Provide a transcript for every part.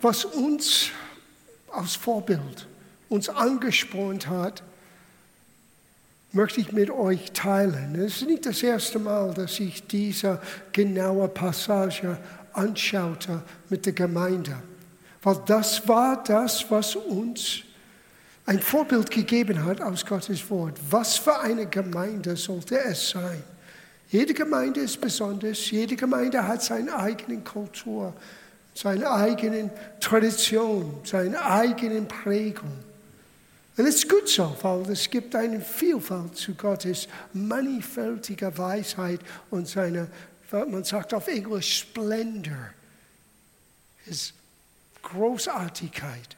was uns als Vorbild uns angespornt hat, möchte ich mit euch teilen. Es ist nicht das erste Mal, dass ich diese genaue Passage anschaute mit der Gemeinde, weil das war das, was uns ein Vorbild gegeben hat aus Gottes Wort. Was für eine Gemeinde sollte es sein? Jede Gemeinde ist besonders, jede Gemeinde hat seine eigene Kultur, seine eigene Tradition, seine eigene Prägung. Und es ist gut so, weil es gibt eine Vielfalt zu Gottes mannigfältiger Weisheit und seine, man sagt auf Englisch, Splendor, his Großartigkeit.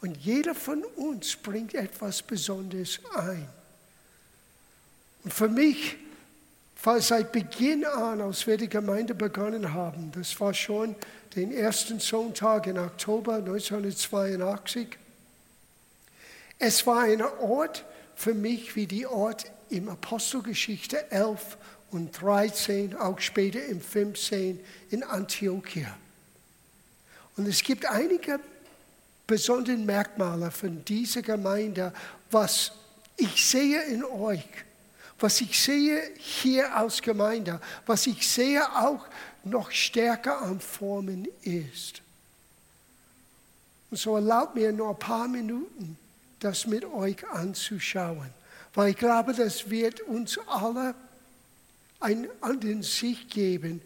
Und jeder von uns bringt etwas Besonderes ein. Und für mich, weil seit Beginn an, als wir die Gemeinde begonnen haben, das war schon den ersten Sonntag im Oktober 1982, es war ein Ort für mich wie die Ort im Apostelgeschichte 11 und 13, auch später im 15 in Antiochia. Und es gibt einige besondere Merkmale von dieser Gemeinde, was ich sehe in euch, was ich sehe hier als Gemeinde, was ich sehe auch noch stärker an Formen ist. Und so erlaubt mir nur ein paar Minuten das mit euch anzuschauen. Weil ich glaube, das wird uns alle einen anderen Sicht geben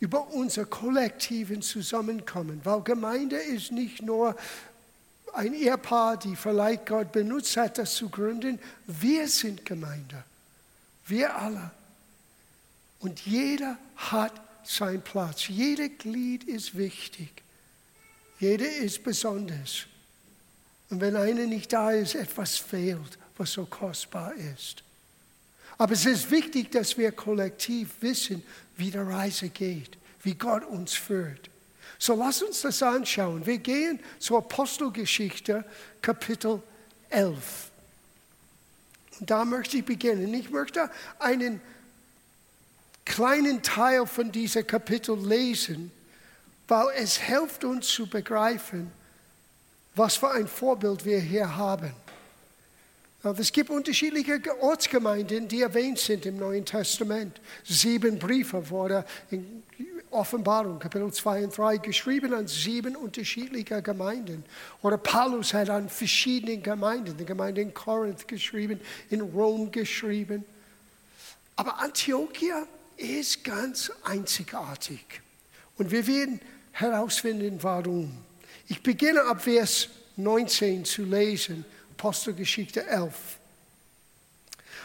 über unser kollektiven Zusammenkommen. Weil Gemeinde ist nicht nur ein Ehepaar, die vielleicht Gott benutzt hat, das zu gründen. Wir sind Gemeinde. Wir alle. Und jeder hat seinen Platz. Jeder Glied ist wichtig. Jeder ist besonders. Und wenn einer nicht da ist, etwas fehlt, was so kostbar ist. Aber es ist wichtig, dass wir kollektiv wissen, wie die Reise geht, wie Gott uns führt. So lass uns das anschauen. Wir gehen zur Apostelgeschichte, Kapitel 11. Und da möchte ich beginnen. Ich möchte einen kleinen Teil von diesem Kapitel lesen, weil es hilft uns zu begreifen, was für ein Vorbild wir hier haben. Es gibt unterschiedliche Ortsgemeinden, die erwähnt sind im Neuen Testament. Sieben Briefe wurden Offenbarung, Kapitel 2 und 3, geschrieben an sieben unterschiedliche Gemeinden. Oder Paulus hat an verschiedenen Gemeinden, die Gemeinde in Korinth geschrieben, in Rom geschrieben. Aber Antiochia ist ganz einzigartig. Und wir werden herausfinden, warum. Ich beginne ab Vers 19 zu lesen, Apostelgeschichte 11.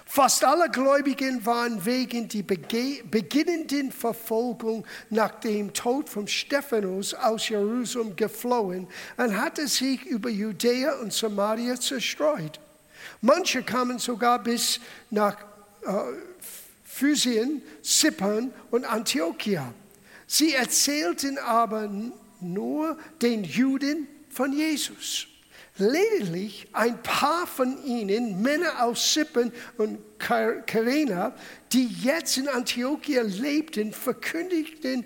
Fast alle Gläubigen waren wegen der beginnenden Verfolgung nach dem Tod von Stephanus aus Jerusalem geflohen und hatten sich über Judäa und Samaria zerstreut. Manche kamen sogar bis nach äh, Physien, Zypern und Antiochia. Sie erzählten aber nur den Juden von Jesus. Lediglich ein paar von ihnen, Männer aus Sippen und Karena, die jetzt in Antiochia lebten, verkündigten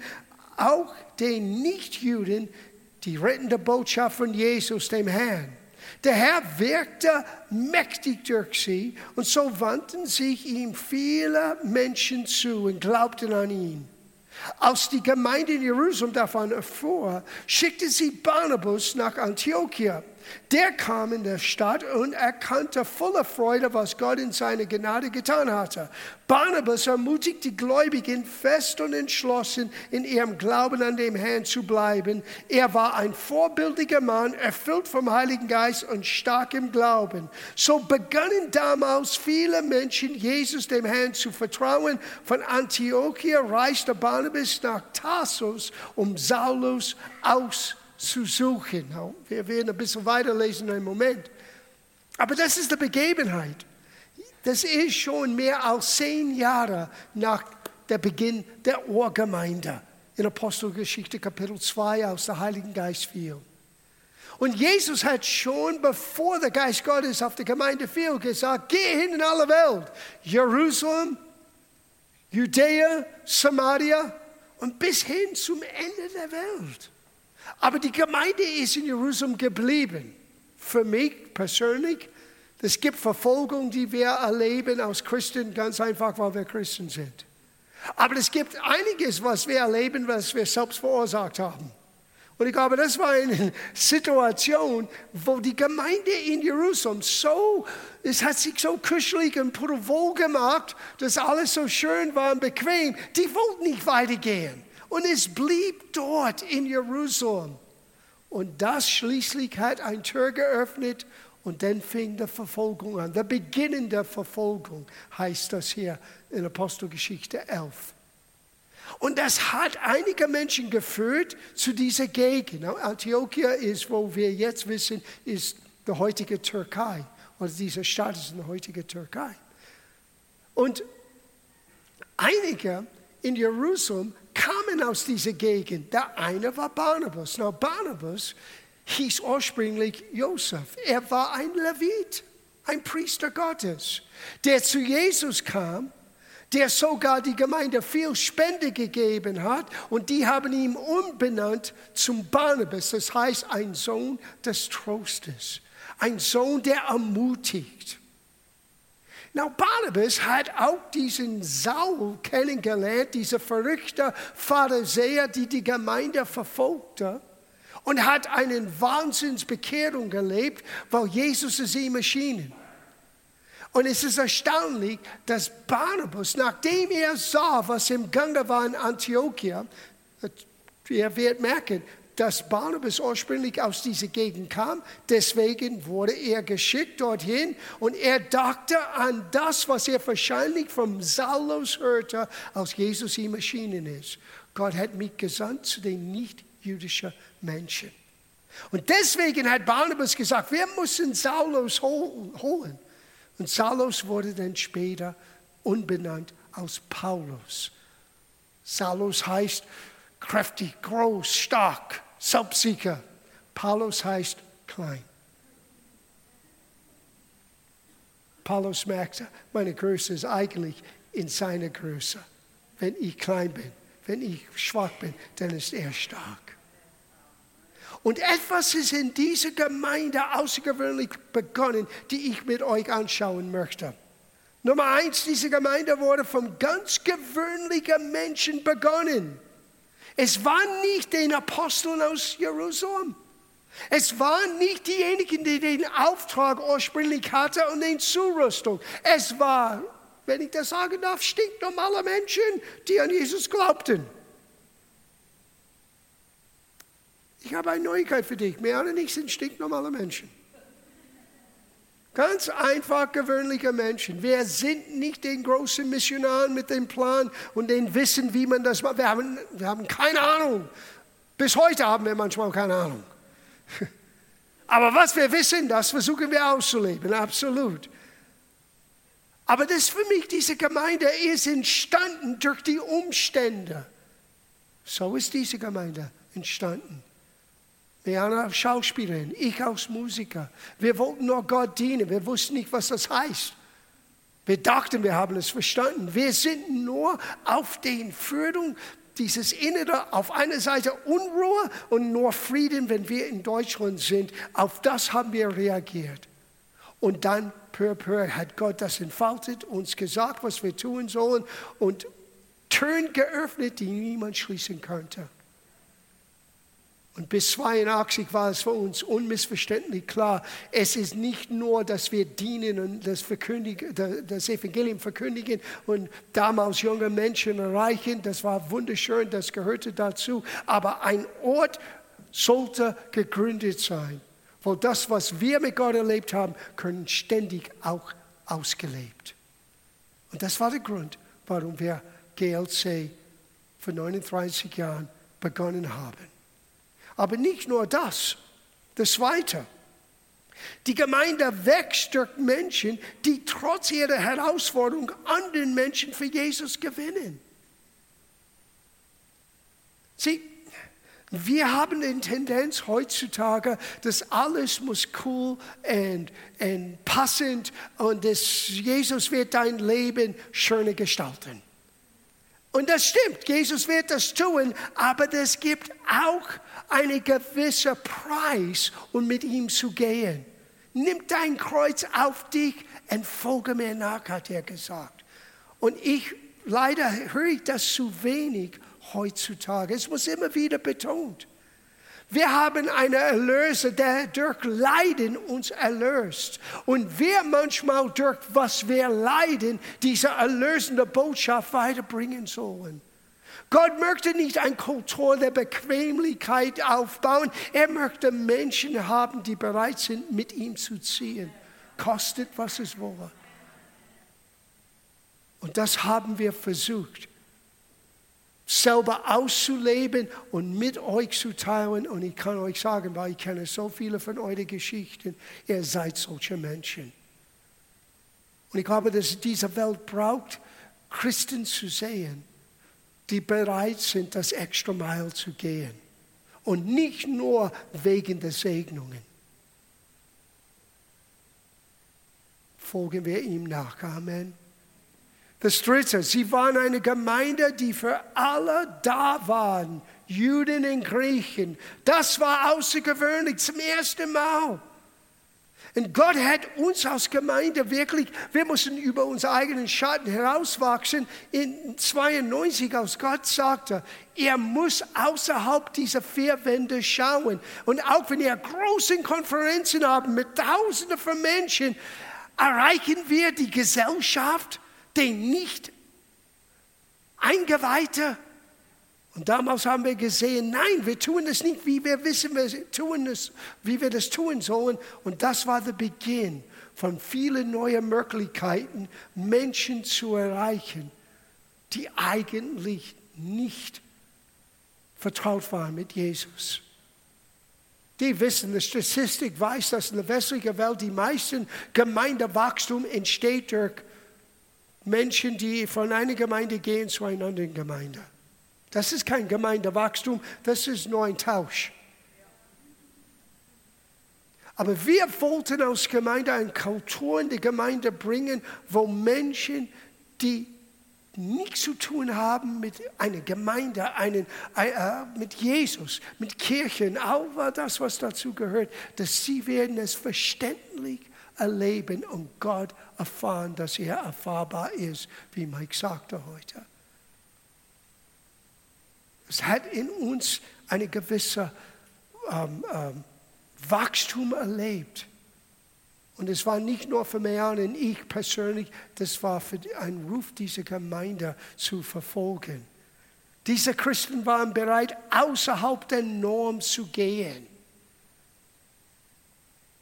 auch den Nichtjuden die rettende Botschaft von Jesus, dem Herrn. Der Herr wirkte mächtig durch sie und so wandten sich ihm viele Menschen zu und glaubten an ihn. Als die Gemeinde in Jerusalem davon erfuhr, schickte sie Barnabas nach Antiochia. Der kam in der Stadt und erkannte voller Freude, was Gott in seiner Gnade getan hatte. Barnabas ermutigt die Gläubigen fest und entschlossen, in ihrem Glauben an den Herrn zu bleiben. Er war ein vorbildlicher Mann, erfüllt vom Heiligen Geist und stark im Glauben. So begannen damals viele Menschen, Jesus dem Herrn zu vertrauen. Von Antiochia reiste Barnabas nach Tarsus, um Saulus auszuführen zu suchen. Wir werden ein bisschen weiterlesen einem Moment. Aber das ist die Begebenheit. Das ist schon mehr als zehn Jahre nach der Beginn der Urgemeinde in Apostelgeschichte Kapitel 2 aus der Heiligen Geist fiel. Und Jesus hat schon, bevor der Geist Gottes auf die Gemeinde fiel, gesagt, geh hin in alle Welt. Jerusalem, Judäa, Samaria und bis hin zum Ende der Welt. Aber die Gemeinde ist in Jerusalem geblieben. Für mich persönlich, es gibt Verfolgung, die wir erleben als Christen, ganz einfach, weil wir Christen sind. Aber es gibt einiges, was wir erleben, was wir selbst verursacht haben. Und ich glaube, das war eine Situation, wo die Gemeinde in Jerusalem so, es hat sich so kuschelig und wohl gemacht, dass alles so schön war und bequem. Die wollten nicht weitergehen. Und es blieb dort in Jerusalem. Und das schließlich hat ein Tür geöffnet und dann fing die Verfolgung an. Der Beginn der Verfolgung heißt das hier in Apostelgeschichte 11. Und das hat einige Menschen geführt zu dieser Gegend. Antiochia ist, wo wir jetzt wissen, ist die heutige Türkei. Oder diese Stadt ist die heutige Türkei. Und einige in Jerusalem kamen aus dieser Gegend. Der eine war Barnabas. Now, Barnabas hieß ursprünglich Josef. Er war ein Levit, ein Priester Gottes, der zu Jesus kam der sogar die Gemeinde viel Spende gegeben hat und die haben ihn umbenannt zum Barnabas, das heißt ein Sohn des Trostes, ein Sohn, der ermutigt. Now, Barnabas hat auch diesen Saul kennengelernt, dieser verrückte Pharisäer, die die Gemeinde verfolgte und hat eine Wahnsinnsbekehrung erlebt, weil Jesus es ihm erschienen. Und es ist erstaunlich, dass Barnabas, nachdem er sah, was im Gange war in Antiochia, er wird merken, dass Barnabas ursprünglich aus dieser Gegend kam. Deswegen wurde er geschickt dorthin und er dachte an das, was er wahrscheinlich vom Saulus hörte, als Jesus ihm erschienen ist. Gott hat mich gesandt zu den nicht-jüdischen Menschen. Und deswegen hat Barnabas gesagt, wir müssen Saulus holen. Und Saulus wurde dann später unbenannt aus Paulus. Saulus heißt kräftig, groß, stark, selbstsicher. Paulus heißt klein. Paulus merkte, meine Größe ist eigentlich in seiner Größe. Wenn ich klein bin, wenn ich schwach bin, dann ist er stark. Und etwas ist in dieser Gemeinde außergewöhnlich begonnen, die ich mit euch anschauen möchte. Nummer eins, diese Gemeinde wurde von ganz gewöhnlichen Menschen begonnen. Es waren nicht den Aposteln aus Jerusalem. Es waren nicht diejenigen, die den Auftrag ursprünglich hatten und den Zurüstung. Es war, wenn ich das sagen darf, stinknormale Menschen, die an Jesus glaubten. Ich habe eine Neuigkeit für dich. Mehr oder nicht sind stinknormale Menschen. Ganz einfach gewöhnliche Menschen. Wir sind nicht den großen Missionaren mit dem Plan und dem Wissen, wie man das macht. Wir haben, wir haben keine Ahnung. Bis heute haben wir manchmal keine Ahnung. Aber was wir wissen, das versuchen wir auszuleben, absolut. Aber das für mich, diese Gemeinde ist entstanden durch die Umstände. So ist diese Gemeinde entstanden. Diana als Schauspielerin, ich als Musiker. Wir wollten nur Gott dienen, wir wussten nicht, was das heißt. Wir dachten, wir haben es verstanden. Wir sind nur auf den Führung dieses Innere, auf einer Seite Unruhe und nur Frieden, wenn wir in Deutschland sind. Auf das haben wir reagiert. Und dann, peu peu, hat Gott das entfaltet, uns gesagt, was wir tun sollen und Türen geöffnet, die niemand schließen könnte. Und bis 82 war es für uns unmissverständlich klar, es ist nicht nur, dass wir dienen und das, das Evangelium verkündigen und damals junge Menschen erreichen, das war wunderschön, das gehörte dazu, aber ein Ort sollte gegründet sein, wo das, was wir mit Gott erlebt haben, können ständig auch ausgelebt. Und das war der Grund, warum wir GLC vor 39 Jahren begonnen haben. Aber nicht nur das. Das Zweite. Die Gemeinde wächst durch Menschen, die trotz ihrer Herausforderung anderen Menschen für Jesus gewinnen. Sieh, wir haben die Tendenz heutzutage, dass alles muss cool und, und passend und dass Jesus wird dein Leben schöner gestalten. Und das stimmt, Jesus wird das tun, aber es gibt auch einen gewissen Preis, um mit ihm zu gehen. Nimm dein Kreuz auf dich und folge mir nach, hat er gesagt. Und ich, leider höre ich das zu wenig heutzutage. Es muss immer wieder betont. Wir haben einen Erlöser, der durch Leiden uns erlöst. Und wir manchmal durch was wir leiden, diese erlösende Botschaft weiterbringen sollen. Gott möchte nicht eine Kultur der Bequemlichkeit aufbauen. Er möchte Menschen haben, die bereit sind, mit ihm zu ziehen. Kostet, was es wolle. Und das haben wir versucht selber auszuleben und mit euch zu teilen. Und ich kann euch sagen, weil ich kenne so viele von euren Geschichten, ihr seid solche Menschen. Und ich glaube, dass diese Welt braucht, Christen zu sehen, die bereit sind, das extra Mile zu gehen. Und nicht nur wegen der Segnungen. Folgen wir ihm nach. Amen. Das dritte, sie waren eine Gemeinde, die für alle da waren, Juden und Griechen. Das war außergewöhnlich zum ersten Mal. Und Gott hat uns als Gemeinde wirklich, wir müssen über unsere eigenen Schatten herauswachsen. In 92, als Gott sagte, er muss außerhalb dieser vier Wände schauen. Und auch wenn wir große Konferenzen haben mit Tausenden von Menschen, erreichen wir die Gesellschaft den nicht Eingeweihte. Und damals haben wir gesehen, nein, wir tun es nicht, wie wir wissen, wir tun es, wie wir das tun sollen. Und das war der Beginn von vielen neuen Möglichkeiten, Menschen zu erreichen, die eigentlich nicht vertraut waren mit Jesus. Die wissen, die Statistik weiß, dass in der westlichen Welt die meisten Gemeindewachstum entsteht durch Menschen, die von einer Gemeinde gehen zu einer anderen Gemeinde. Das ist kein Gemeindewachstum, das ist nur ein Tausch. Aber wir wollten aus Gemeinde eine Kultur in die Gemeinde bringen, wo Menschen, die nichts zu tun haben mit einer Gemeinde, einen, äh, mit Jesus, mit Kirchen, auch das, was dazu gehört, dass sie werden es verständlich erleben und Gott erfahren, dass er erfahrbar ist, wie Mike sagte heute. Es hat in uns eine gewisse ähm, ähm, Wachstum erlebt. Und es war nicht nur für Marianne und ich persönlich, das war für ein Ruf dieser Gemeinde zu verfolgen. Diese Christen waren bereit, außerhalb der Norm zu gehen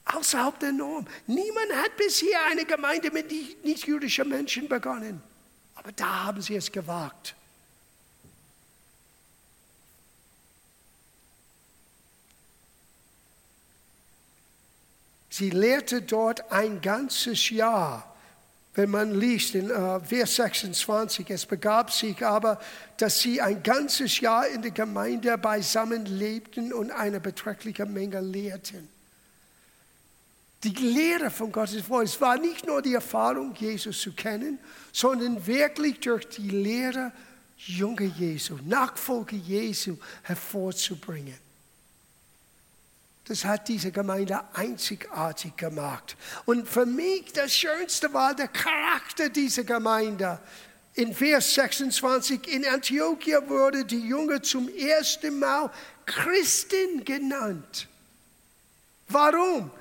außerhalb der Norm. Niemand hat bisher eine Gemeinde mit nicht-jüdischen Menschen begonnen. Aber da haben sie es gewagt. Sie lehrte dort ein ganzes Jahr. Wenn man liest in uh, Vers 26, es begab sich aber, dass sie ein ganzes Jahr in der Gemeinde beisammen lebten und eine beträchtliche Menge lehrten die Lehre von Gottes Wort. Es war nicht nur die Erfahrung, Jesus zu kennen, sondern wirklich durch die Lehre, junge Jesu, Nachfolge Jesu hervorzubringen. Das hat diese Gemeinde einzigartig gemacht. Und für mich das Schönste war der Charakter dieser Gemeinde. In Vers 26, in Antiochia wurde die Junge zum ersten Mal Christin genannt. Warum?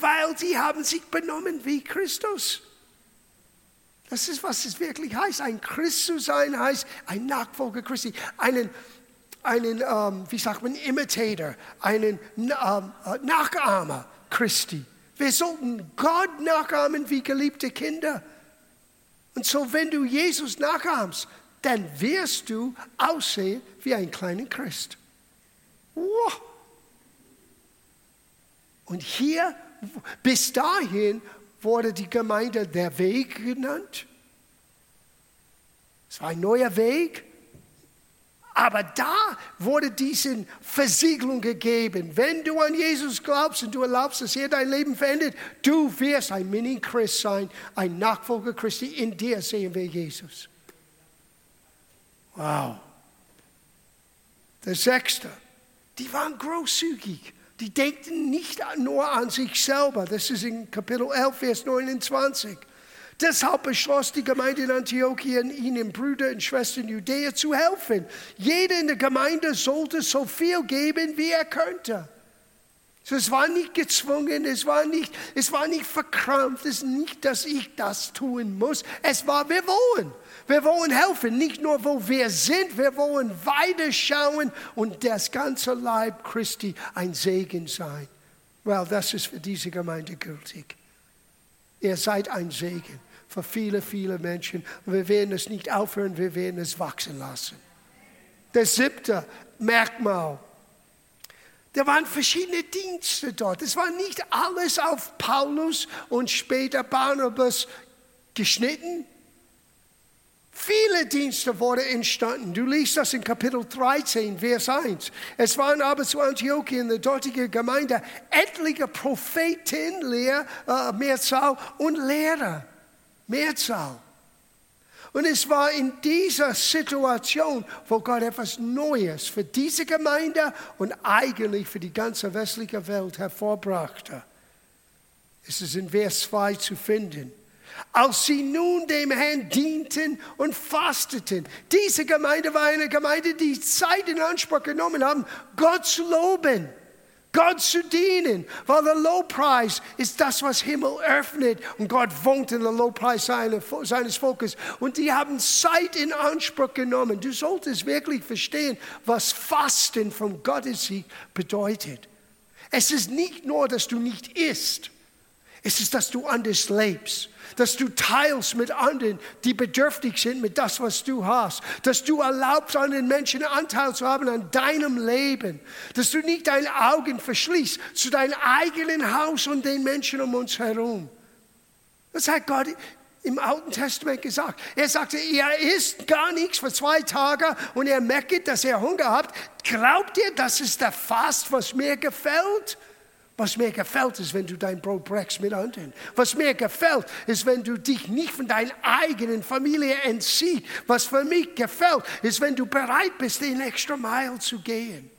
weil sie haben sich benommen wie Christus. Das ist, was es wirklich heißt. Ein Christ zu sein heißt ein Nachfolger Christi, einen, einen ähm, wie sagt man, Imitator, einen ähm, äh, Nachahmer Christi. Wir sollten Gott nachahmen wie geliebte Kinder. Und so, wenn du Jesus nachahmst, dann wirst du aussehen wie ein kleiner Christ. Wow. Und hier bis dahin wurde die Gemeinde der Weg genannt. Es war ein neuer Weg. Aber da wurde diese Versiegelung gegeben. Wenn du an Jesus glaubst und du erlaubst, dass er dein Leben verändert, du wirst ein Mini-Christ sein, ein Nachfolger Christi. In dir sehen wir Jesus. Wow. Der sechste. Die waren großzügig. Die denkten nicht nur an sich selber. Das ist in Kapitel 11, Vers 29. Deshalb beschloss die Gemeinde in Antiochien, ihnen Brüder und Schwestern Judäa zu helfen. Jeder in der Gemeinde sollte so viel geben, wie er könnte. So, es war nicht gezwungen, es war nicht, es war nicht verkrampft, es ist nicht, dass ich das tun muss. Es war, wir wollen. Wir wollen helfen, nicht nur wo wir sind, wir wollen weiterschauen und das ganze Leib Christi ein Segen sein. Well, das ist für diese Gemeinde gültig. Ihr seid ein Segen für viele, viele Menschen. Und wir werden es nicht aufhören, wir werden es wachsen lassen. Das siebte Merkmal. Da waren verschiedene Dienste dort. Es war nicht alles auf Paulus und später Barnabas geschnitten. Viele Dienste wurden entstanden. Du liest das in Kapitel 13, Vers 1. Es waren aber zu Antiochien, der dortigen Gemeinde, etliche Propheten, Lehr, äh, Mehrzahl und Lehrer, Mehrzahl. Und es war in dieser Situation, wo Gott etwas Neues für diese Gemeinde und eigentlich für die ganze westliche Welt hervorbrachte. Es ist in Vers 2 zu finden. Als sie nun dem Herrn dienten und fasteten. Diese Gemeinde war eine Gemeinde, die Zeit in Anspruch genommen haben, Gott zu loben. Gott zu dienen, weil der Lobpreis ist das, was Himmel öffnet und Gott wohnt in der Lobpreis seines Volkes und die haben Zeit in Anspruch genommen. Du solltest wirklich verstehen, was Fasten vom Gottessieg bedeutet. Es ist nicht nur, dass du nicht isst, es ist, dass du anders lebst dass du teilst mit anderen, die bedürftig sind mit das, was du hast, dass du erlaubst, an den Menschen Anteil zu haben an deinem Leben, dass du nicht deine Augen verschließt zu deinem eigenen Haus und den Menschen um uns herum. Das hat Gott im Alten Testament gesagt. Er sagte, er isst gar nichts für zwei Tage und er merkt, dass er Hunger hat. Glaubt ihr, das ist der Fast, was mir gefällt? Was mir gefällt, ist, wenn du dein Brot brechst mit anderen. Was mir gefällt, ist, wenn du dich nicht von deiner eigenen Familie entziehst. Was für mich gefällt, ist, wenn du bereit bist, den extra Mile zu gehen.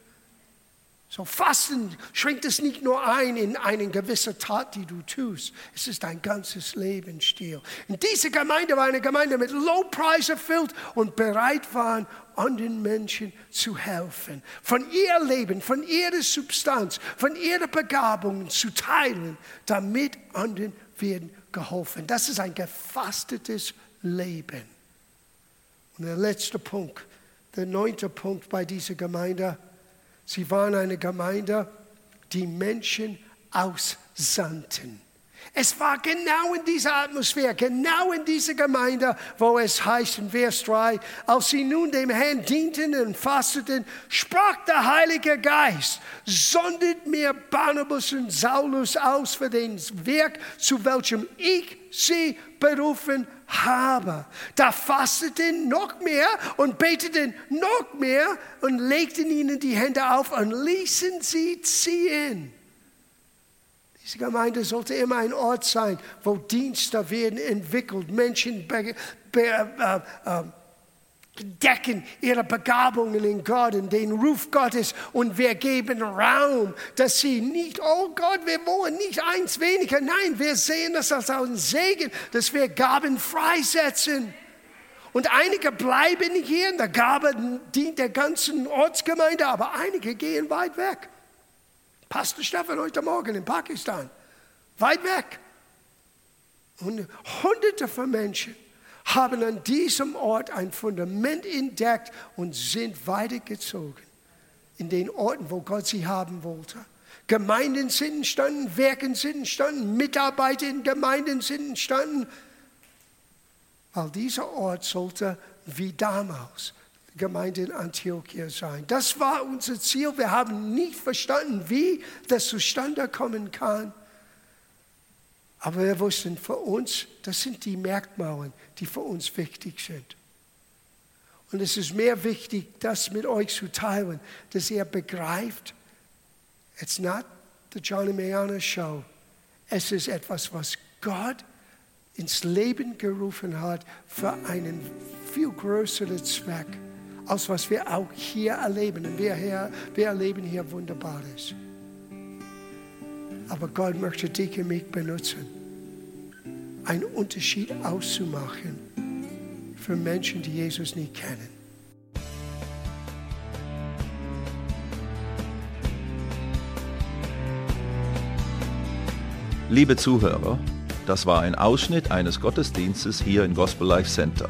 So Fasten schränkt es nicht nur ein in eine gewisse Tat, die du tust. Es ist dein ganzes Lebensstil. Und diese Gemeinde war eine Gemeinde mit Lobpreis erfüllt und bereit waren, anderen Menschen zu helfen, von ihr Leben, von ihrer Substanz, von ihrer Begabungen zu teilen, damit anderen werden geholfen. Das ist ein gefastetes Leben. Und der letzte Punkt, der neunte Punkt bei dieser Gemeinde, sie waren eine Gemeinde, die Menschen aussandten. Es war genau in dieser Atmosphäre, genau in dieser Gemeinde, wo es heißt in Vers 3, als sie nun dem Herrn dienten und fasteten, sprach der Heilige Geist, sondet mir Barnabas und Saulus aus für den Werk, zu welchem ich sie berufen habe. Da fasteten noch mehr und beteten noch mehr und legten ihnen die Hände auf und ließen sie ziehen. Diese Gemeinde sollte immer ein Ort sein, wo Dienste werden entwickelt, Menschen be, be, äh, äh, decken ihre Begabungen in Gott und den Ruf Gottes und wir geben Raum, dass sie nicht, oh Gott, wir wollen nicht eins weniger, nein, wir sehen das als ein Segen, dass wir Gaben freisetzen. Und einige bleiben hier in der Gabe dient der ganzen Ortsgemeinde, aber einige gehen weit weg. Pastor Stefan heute Morgen in Pakistan, weit weg. Und hunderte von Menschen haben an diesem Ort ein Fundament entdeckt und sind weitergezogen in den Orten, wo Gott sie haben wollte. Gemeinden sind entstanden, Werken sind entstanden, Mitarbeiter in Gemeinden sind entstanden, weil dieser Ort sollte wie damals Gemeinde in Antiochia sein. Das war unser Ziel. Wir haben nicht verstanden, wie das zustande kommen kann. Aber wir wussten für uns, das sind die Merkmale, die für uns wichtig sind. Und es ist mehr wichtig, das mit euch zu teilen, dass ihr begreift, it's not the Johnny Mayana Show. Es ist etwas, was Gott ins Leben gerufen hat für einen viel größeren Zweck als was wir auch hier erleben. Und wir, hier, wir erleben hier Wunderbares. Aber Gott möchte dich und mich benutzen, einen Unterschied auszumachen für Menschen, die Jesus nicht kennen. Liebe Zuhörer, das war ein Ausschnitt eines Gottesdienstes hier im Gospel Life Center.